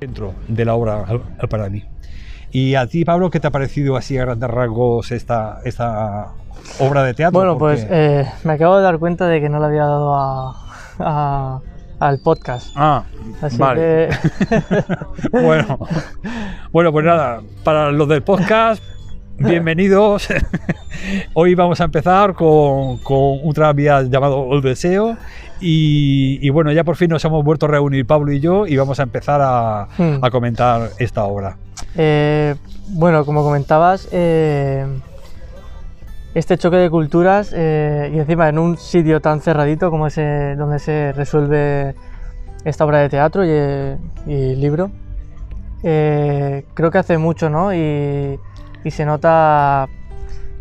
dentro de la obra para mí. Y a ti, Pablo, ¿qué te ha parecido así a grandes rasgos esta, esta obra de teatro? Bueno, pues eh, me acabo de dar cuenta de que no le había dado a, al podcast. Ah, vale. bueno, bueno, pues nada, para los del podcast, bienvenidos. Hoy vamos a empezar con, con un tranvía llamado El Deseo. Y, bueno, ya por fin nos hemos vuelto a reunir Pablo y yo y vamos a empezar a, hmm. comentar esta obra. Eh, bueno, como comentabas, eh, este choque de culturas eh, y encima en un sitio tan cerradito como ese donde se resuelve esta obra de teatro y, libro, creo que hace mucho, ¿no? Y, y se nota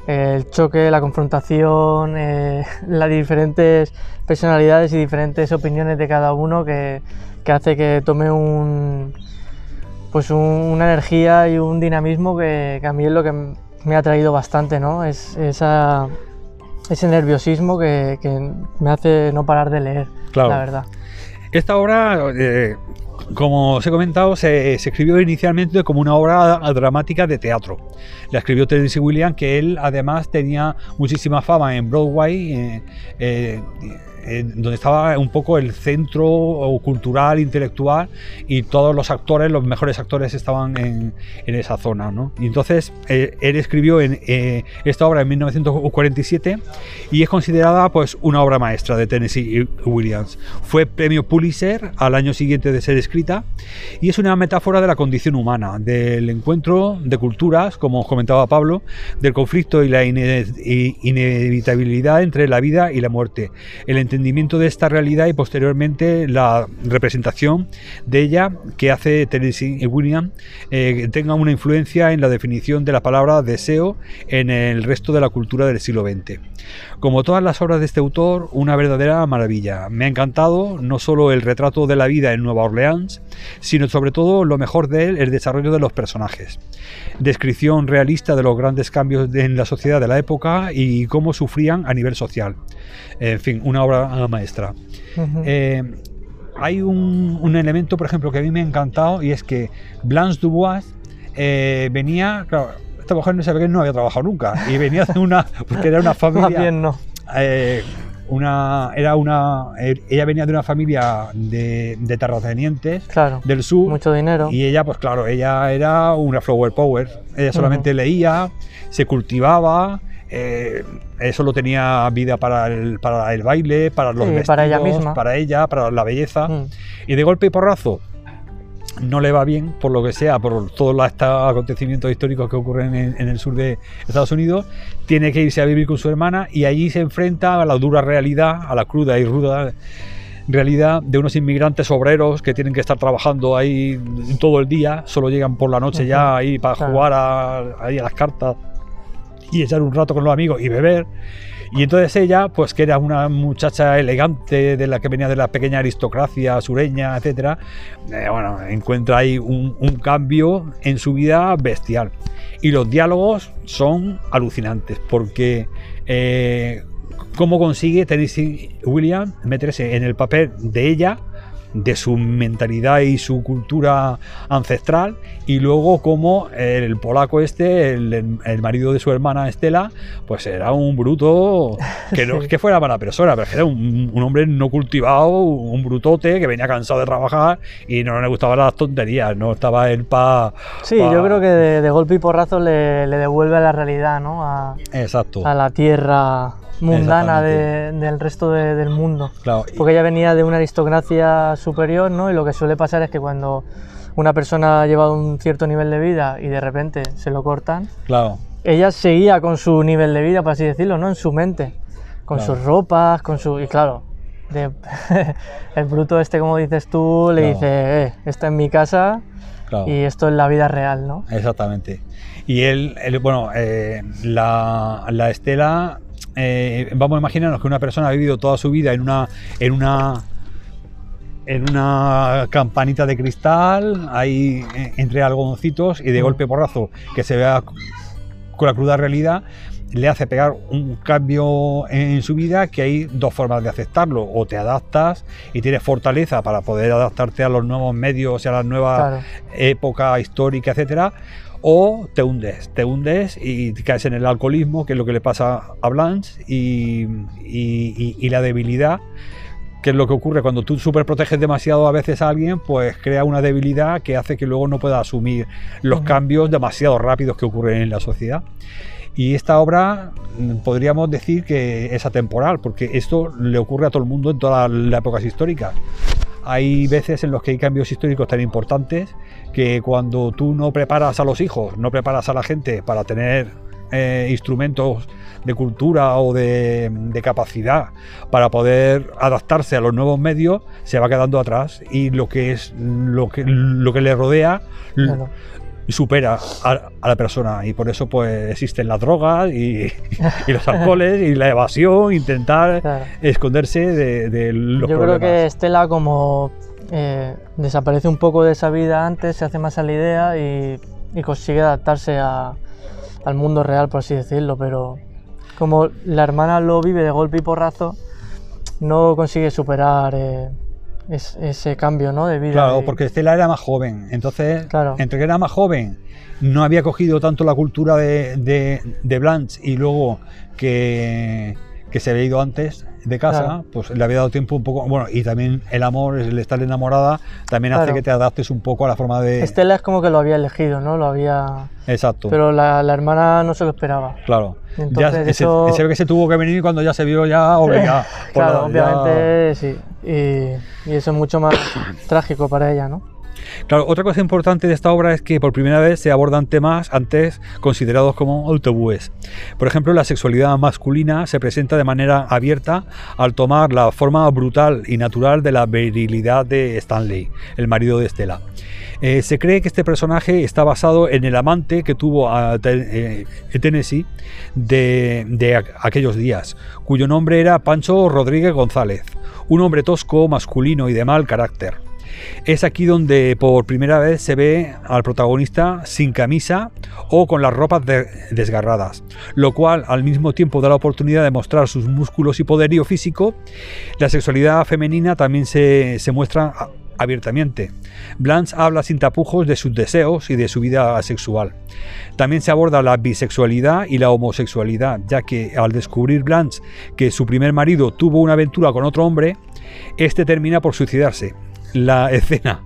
el choque, la confrontación, eh, las diferentes personalidades y diferentes opiniones de cada uno que, hace que tome un, pues una energía y un dinamismo que, a mí es lo que me ha traído bastante, ¿no? Es esa, ese nerviosismo que, me hace no parar de leer, la verdad. Esta obra, eh, como os he comentado, se, escribió inicialmente como una obra dramática de teatro. La escribió Tennessee Williams, que él además tenía muchísima fama en Broadway. Eh, eh, donde estaba un poco el centro cultural, intelectual, y todos los actores, los mejores actores estaban en, esa zona. ¿no? Y entonces eh, él escribió en, eh, esta obra en 1947 y es considerada pues, una obra maestra de Tennessee Williams. Fue premio Pulitzer al año siguiente de ser escrita y es una metáfora de la condición humana, del encuentro de culturas, como os comentaba Pablo, del conflicto y la inevitabilidad entre la vida y la muerte, el entendimiento de esta realidad y posteriormente la representación de ella que hace Tennessee William eh, tenga una influencia en la definición de la palabra deseo en el resto de la cultura del siglo XX. Como todas las obras de este autor, una verdadera maravilla. Me ha encantado no solo el retrato de la vida en Nueva Orleans, sino sobre todo lo mejor de él, el desarrollo de los personajes. Descripción realista de los grandes cambios en la sociedad de la época y cómo sufrían a nivel social. En fin, una obra maestra. Eh, hay un, elemento, por ejemplo, que a mí me ha encantado y es que Blanche Dubois eh, venía, esta mujer no sabe que no había trabajado nunca y venía de una, porque era una familia. bien no. Eh, una, era una, ella venía de una familia de, de terratenientes del sur. Mucho dinero. Y ella, pues claro, ella era una flower power. Ella solamente leía, se cultivaba eh, eso lo tenía vida para el, para el baile, para los vestidos, para ella misma, para ella, para la belleza. Mm. Y de golpe y porrazo no le va bien, por lo que sea, por todos los acontecimientos históricos que ocurren en, el sur de Estados Unidos, tiene que irse a vivir con su hermana y allí se enfrenta a la dura realidad, a la cruda y ruda realidad de unos inmigrantes obreros que tienen que estar trabajando ahí todo el día, solo llegan por la noche ya ahí para jugar ahí a las cartas y echar un rato con los amigos y beber. Y entonces ella, pues que era una muchacha elegante de la que venía de la pequeña aristocracia sureña, etcétera, eh, bueno, encuentra ahí un, cambio en su vida bestial. Y los diálogos son alucinantes porque eh, cómo consigue Tennessee Williams meterse en el papel de ella de su mentalidad y su cultura ancestral y luego como el polaco este, el, marido de su hermana Estela, pues era un bruto que no es que fuera mala persona, pero que era un, hombre no cultivado, un brutote que venía cansado de trabajar y no le gustaban las tonterías, no estaba él para... Sí, yo creo que de, golpe y porrazo le, le, devuelve a la realidad, ¿no? A, Exacto. A la tierra mundana del resto del mundo. Porque ella venía de una aristocracia superior, ¿no? Y lo que suele pasar es que cuando una persona ha llevado un cierto nivel de vida y de repente se lo cortan, claro. ella seguía con su nivel de vida, por así decirlo, ¿no? En su mente, con sus ropas, con su... Y claro, el bruto este, como dices tú, le dice, eh, esto es mi casa y esto es la vida real, ¿no? Exactamente. Y él, bueno, eh, la, la Estela eh, vamos a imaginarnos que una persona ha vivido toda su vida en una, en una, en una campanita de cristal, ahí eh, entre algodoncitos y de golpe porrazo que se vea con la cruda realidad, le hace pegar un cambio en su vida que hay dos formas de aceptarlo. O te adaptas y tienes fortaleza para poder adaptarte a los nuevos medios y a las nuevas Claro. época histórica, etcétera. O te hundes, te hundes y caes en el alcoholismo, que es lo que le pasa a Blanche, y, y- y- y la debilidad, que es lo que ocurre cuando tú superproteges demasiado a veces a alguien, pues crea una debilidad que hace que luego no pueda asumir los cambios demasiado rápidos que ocurren en la sociedad. Y esta obra mm, podríamos decir que es atemporal, porque esto le ocurre a todo el mundo en todas las épocas históricas. Hay veces en los que hay cambios históricos tan importantes que cuando tú no preparas a los hijos, no preparas a la gente para tener eh, instrumentos de cultura o de, capacidad para poder adaptarse a los nuevos medios, se va quedando atrás y lo que es lo que, lo que le rodea Claro. supera a, a la persona y por eso pues existen las drogas y, y los alcoholes y la evasión, intentar Claro. esconderse de, de los Yo problemas. creo que Estela como eh, desaparece un poco de esa vida antes, se hace más a la idea y, y consigue adaptarse a- al mundo real, por así decirlo, pero como la hermana lo vive de golpe y porrazo, no consigue superar eh, es- ese cambio ¿no? de vida. Claro, y- porque Estela era más joven. Entonces, Claro. entre que era más joven, no había cogido tanto la cultura de, de, de Blanche y luego que, que se había ido antes de casa, Claro. pues le había dado tiempo un poco. Bueno, y también el amor, el estar enamorada, también hace que te adaptes un poco a la forma de. Estela es como que lo había elegido, ¿no? Lo había... Exacto. Pero la, la hermana no se lo esperaba. Claro. Entonces, ya se, eso- se ve que se tuvo que venir cuando ya se vio ya obligada. Claro, la- ya- obviamente sí. Y, y eso es mucho más trágico para ella, ¿no? Claro, otra cosa importante de esta obra es que por primera vez se abordan temas antes considerados como tabúes. Por ejemplo, la sexualidad masculina se presenta de manera abierta al tomar la forma brutal y natural de la virilidad de Stanley, el marido de Estela. Eh, se cree que este personaje está basado en el amante que tuvo a eh, en Tennessee de, de aqu- aquellos días, cuyo nombre era Pancho Rodríguez González, un hombre tosco, masculino y de mal carácter. Es aquí donde por primera vez se ve al protagonista sin camisa o con las ropas de- desgarradas, lo cual al mismo tiempo da la oportunidad de mostrar sus músculos y poderío físico. La sexualidad femenina también se, se muestra abiertamente. Blanche habla sin tapujos de sus deseos y de su vida sexual. También se aborda la bisexualidad y la homosexualidad, ya que al descubrir Blanche que su primer marido tuvo una aventura con otro hombre, este termina por suicidarse. La escena,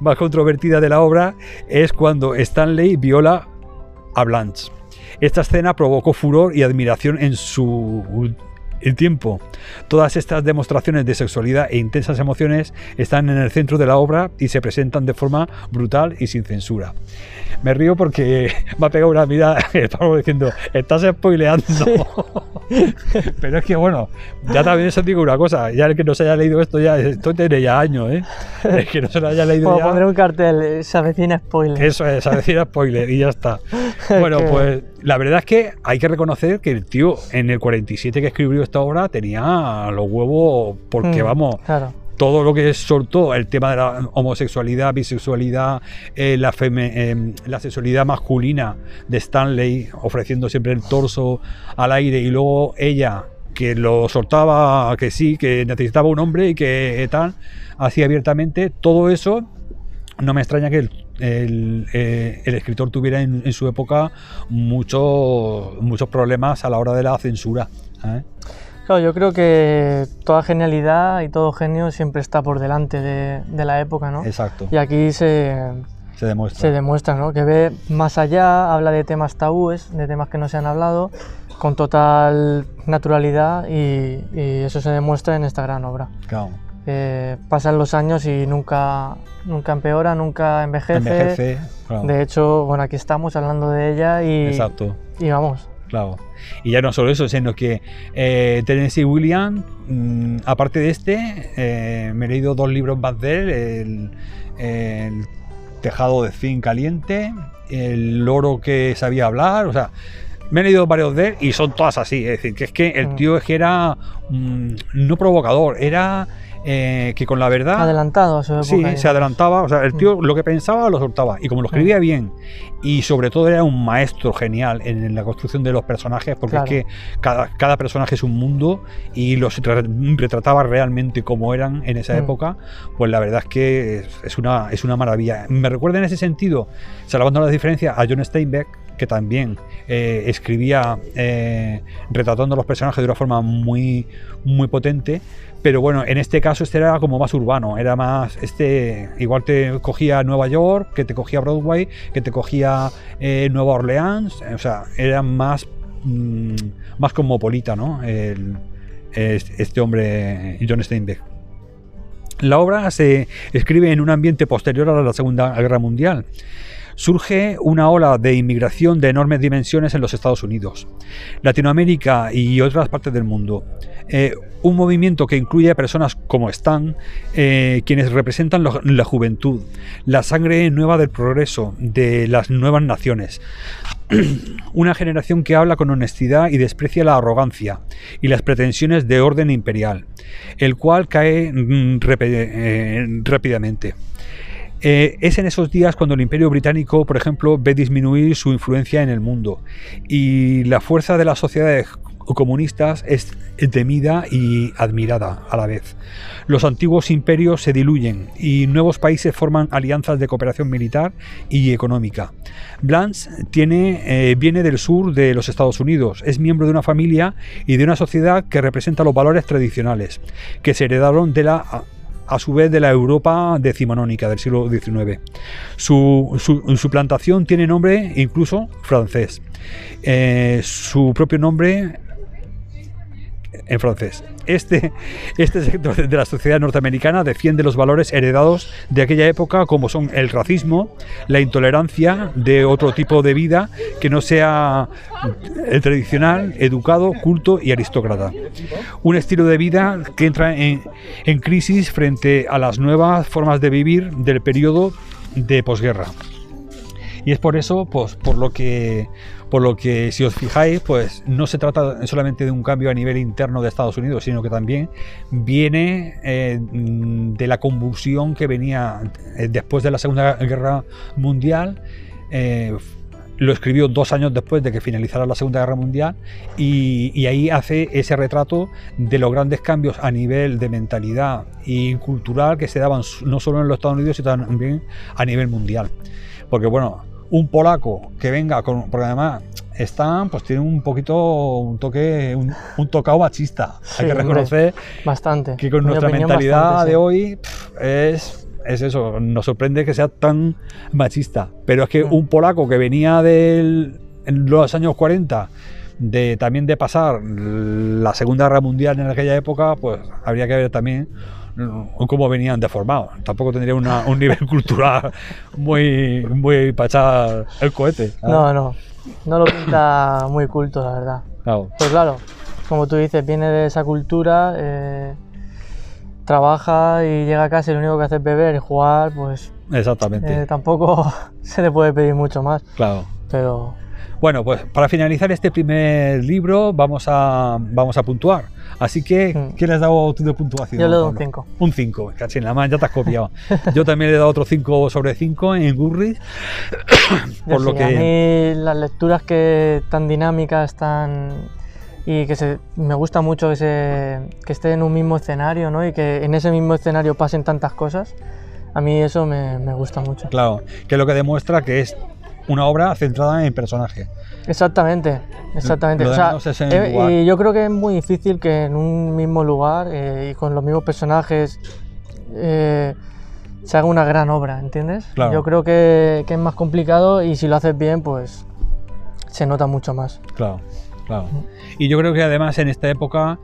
más controvertida de la obra es cuando Stanley viola a Blanche. Esta escena provocó furor y admiración en su el tiempo. Todas estas demostraciones de sexualidad e intensas emociones están en el centro de la obra y se presentan de forma brutal y sin censura. Me río porque me ha pegado una mirada estamos diciendo, estás spoileando. Pero es que bueno, ya también os digo una cosa, ya el que no se haya leído esto ya, esto tiene ya años, ¿eh? El que no se lo haya leído Como ya. pondré un cartel, se avecina spoiler. Eso es, a decir spoiler y ya está. Bueno, pues la verdad es que hay que reconocer que el tío en el 47 que escribió esta obra tenía los huevos porque Mm, vamos, Claro. todo lo que soltó el tema de la homosexualidad, bisexualidad, eh, la, feme- eh, la sexualidad masculina de Stanley, ofreciendo siempre el torso al aire y luego ella que lo soltaba, que sí, que necesitaba un hombre y que tal, así abiertamente, todo eso no me extraña que el, el, eh, el escritor tuviera en, en su época muchos muchos problemas a la hora de la censura. ¿Eh? Claro, yo creo que toda genialidad y todo genio siempre está por delante de, de la época, ¿no? Exacto, Y aquí se, se demuestra. se demuestra, ¿no? Que ve más allá, habla de temas tabúes, de temas que no se han hablado, con total naturalidad y, y eso se demuestra en esta gran obra. Claro. Eh, pasan los años y nunca, nunca empeora, nunca envejece. Envejece. claro. De hecho, bueno, aquí estamos hablando de ella y, Exacto. y vamos. Claro. Y ya no solo eso, sino que eh, Tennessee Williams, mm, aparte de este, eh, me he leído dos libros más de él, el, el Tejado de Zinc Caliente, El Loro que sabía hablar, o sea, me he leído varios de él y son todas así. Es decir, que es que el Mm. tío es que era mm, no provocador, era eh, que con la verdad. Adelantado a su Sí, se adelantaba. O sea, el tío lo que pensaba lo soltaba. Y como lo escribía bien, y sobre todo era un maestro genial en, la construcción de los personajes, porque Claro. es que cada, cada personaje es un mundo y los re- retrataba realmente como eran en esa Mm. época, pues la verdad es que es, es una, es una maravilla. Me recuerda en ese sentido, salvando las diferencias, a John Steinbeck, que también eh, escribía eh, retratando a los personajes de una forma muy, muy potente. Pero bueno, en este caso este era como más urbano, era más, este igual te cogía Nueva York, que te cogía Broadway, que te cogía eh, Nueva Orleans, o sea, era más, mm, más cosmopolita, ¿no? Este hombre, John Steinbeck. La obra se escribe en un ambiente posterior a la Segunda Guerra Mundial. Surge una ola de inmigración de enormes dimensiones en los Estados Unidos, Latinoamérica y otras partes del mundo. Eh, un movimiento que incluye a personas como Stan, eh, quienes representan la juventud, la sangre nueva del progreso, de las nuevas naciones. Una generación que habla con honestidad y desprecia la arrogancia y las pretensiones de orden imperial, el cual cae mm, eh, rápidamente. Eh, es en esos días cuando el Imperio Británico, por ejemplo, ve disminuir su influencia en el mundo y la fuerza de las sociedades comunistas es temida y admirada a la vez. Los antiguos imperios se diluyen y nuevos países forman alianzas de cooperación militar y económica. Blanche eh, viene del sur de los Estados Unidos, es miembro de una familia y de una sociedad que representa los valores tradicionales, que se heredaron de la a su vez de la Europa decimonónica del siglo XIX. Su, su- plantación tiene nombre incluso francés. Eh, su propio nombre en francés. Este, este sector de la sociedad norteamericana defiende los valores heredados de aquella época como son el racismo, la intolerancia de otro tipo de vida que no sea el tradicional, educado, culto y aristócrata. Un estilo de vida que entra en, en crisis frente a las nuevas formas de vivir del periodo de posguerra. Y es por eso, pues, por lo que, por lo que, si os fijáis, pues no se trata solamente de un cambio a nivel interno de Estados Unidos, sino que también viene eh, de la convulsión que venía eh, después de la Segunda Guerra Mundial. eh, lo escribió dos años después de que finalizara la Segunda Guerra Mundial y, ahí hace ese retrato de los grandes cambios a nivel de mentalidad y cultural que se daban no solo en los Estados Unidos, sino también a nivel mundial. Porque bueno, un polaco que venga con, porque además están, pues tiene un poquito un toque, un, un tocado machista. Sí, Hay que reconocer Bastante. que con mi nuestra mentalidad bastante, sí. de hoy es, es eso, nos sorprende que sea tan machista. Pero es que Mm. un polaco que venía en los años 40, de, también de pasar la Segunda Guerra Mundial en aquella época, pues habría que ver también mm, cómo venían deformados. Tampoco tendría una- un nivel cultural muy, muy para echar el cohete. No, no. No lo pinta muy culto, la verdad. Claro. Pues claro, como tú dices, viene de esa cultura, eh, trabaja y llega a casa y lo único que hace es beber y jugar, pues Exactamente. eh, tampoco se le puede pedir mucho más. claro. Pero Bueno, pues para finalizar este primer libro vamos a, vamos a puntuar. Así que, Mm. ¿qué le has dado tú de puntuación? yo le doy un Pablo? 5. Un 5, casi en la mano, ya te has copiado. Yo también le he dado otro 5 sobre 5 en Goodreads. por lo A que. mí las lecturas que tan dinámicas, tan y que se, me gusta mucho que, se, que esté en un mismo escenario, ¿no? Y que en ese mismo escenario pasen tantas cosas. A mí eso me, me gusta mucho. Claro, que lo que demuestra que es una obra centrada en personaje. Exactamente, exactamente. Lo O sea, demás es en el eh, y yo creo que es muy difícil que en un mismo lugar eh, y con los mismos personajes eh, se haga una gran obra, ¿entiendes? Claro. Yo creo que, que es más complicado y si lo haces bien, pues se nota mucho más. Claro, claro. Y yo creo que además en esta época,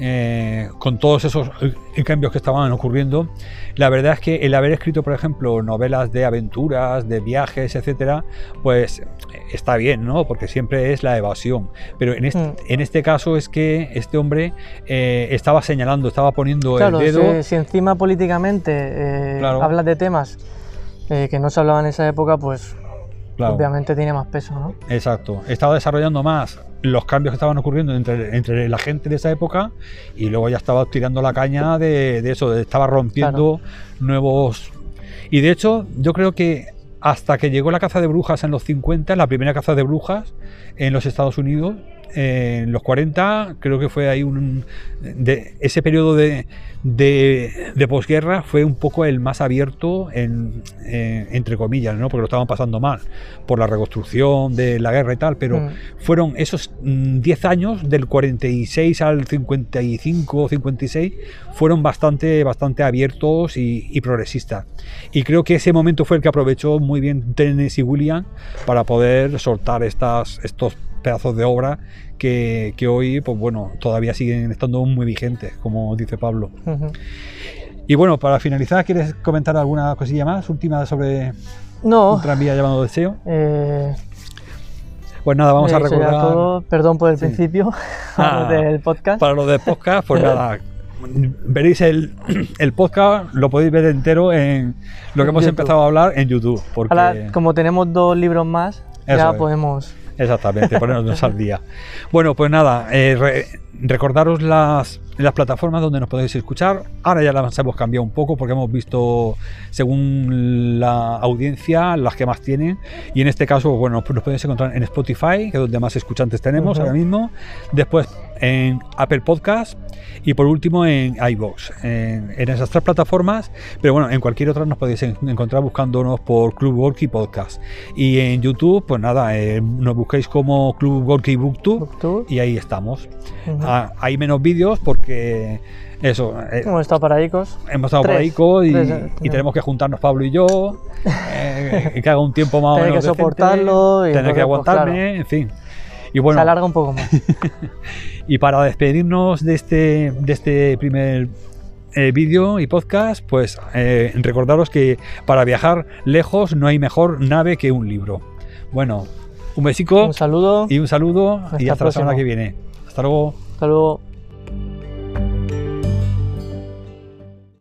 eh, con todos esos eh, cambios que estaban ocurriendo, la verdad es que el haber escrito, por ejemplo, novelas de aventuras, de viajes, etcétera, pues eh, está bien, ¿no? Porque siempre es la evasión. Pero en este, Mm. en este caso es que este hombre eh, estaba señalando, estaba poniendo Claro, el dedo. si, si encima políticamente eh, Claro. hablas de temas que no se hablaban en esa época, pues Claro. obviamente tiene más peso, ¿no? Exacto. Estaba desarrollando más los cambios que estaban ocurriendo entre, entre la gente de esa época y luego ya estaba tirando la caña de, de eso, de- estaba rompiendo nuevos... Y de hecho, yo creo que hasta que llegó la caza de brujas en los 50, la primera caza de brujas en los Estados Unidos, eh, en los 40, creo que fue ahí un... De, ese periodo de, de, de posguerra fue un poco el más abierto, en, eh, entre comillas, ¿no? porque lo estaban pasando mal por la reconstrucción de la guerra y tal, pero Mm. fueron esos mm, 10 años, del 46 al 55 o 56, fueron bastante, bastante abiertos y, y progresistas. Y creo que ese momento fue el que aprovechó muy bien Tennessee Williams para poder soltar estas, estos pedazos de obra que, que hoy, pues bueno, todavía siguen estando muy vigentes, como dice Pablo. Y bueno, para finalizar, ¿quieres comentar alguna cosilla más última sobre No, un tranvía llamado Deseo? eh, Pues nada, vamos a recordar... todo. Perdón por el Sí. principio Ah. del podcast. Para los de podcast, pues nada, veréis el, el podcast, lo podéis ver entero en lo que hemos YouTube. empezado a hablar en YouTube. Porque, Ahora, como tenemos dos libros más, Eso ya es. podemos. Exactamente, ponernos al día. Bueno, pues nada, eh, re- recordaros las, las plataformas donde nos podéis escuchar. Ahora ya las hemos cambiado un poco porque hemos visto, según la audiencia, las que más tienen. Y en este caso, bueno, pues nos podéis encontrar en Spotify, que es donde más escuchantes tenemos Ujú. ahora mismo. Después en Apple Podcast. Y por último en iBox. En, en esas tres plataformas. Pero bueno, en cualquier otra nos podéis en- encontrar buscándonos por Club Gorky Podcast. Y en YouTube, pues nada, eh, nos busquéis como Club Gorky Booktube Booktube. y ahí estamos. Ujú. Ah, hay menos vídeos porque eso, eh, Hemos estado paraicos. hemos estado tres, y, tres, y tenemos que juntarnos Pablo y yo, eh, y que haga un tiempo más o Tener menos que decente, soportarlo y tener que pues, aguantarme, en fin. Y Se bueno, alarga un poco más. y para despedirnos de este, de este primer eh, vídeo y podcast, pues eh, recordaros que para viajar lejos no hay mejor nave que un libro. Bueno, un besico Un saludo. y un saludo y Hasta hasta la semana que viene. Hasta luego. Hasta luego.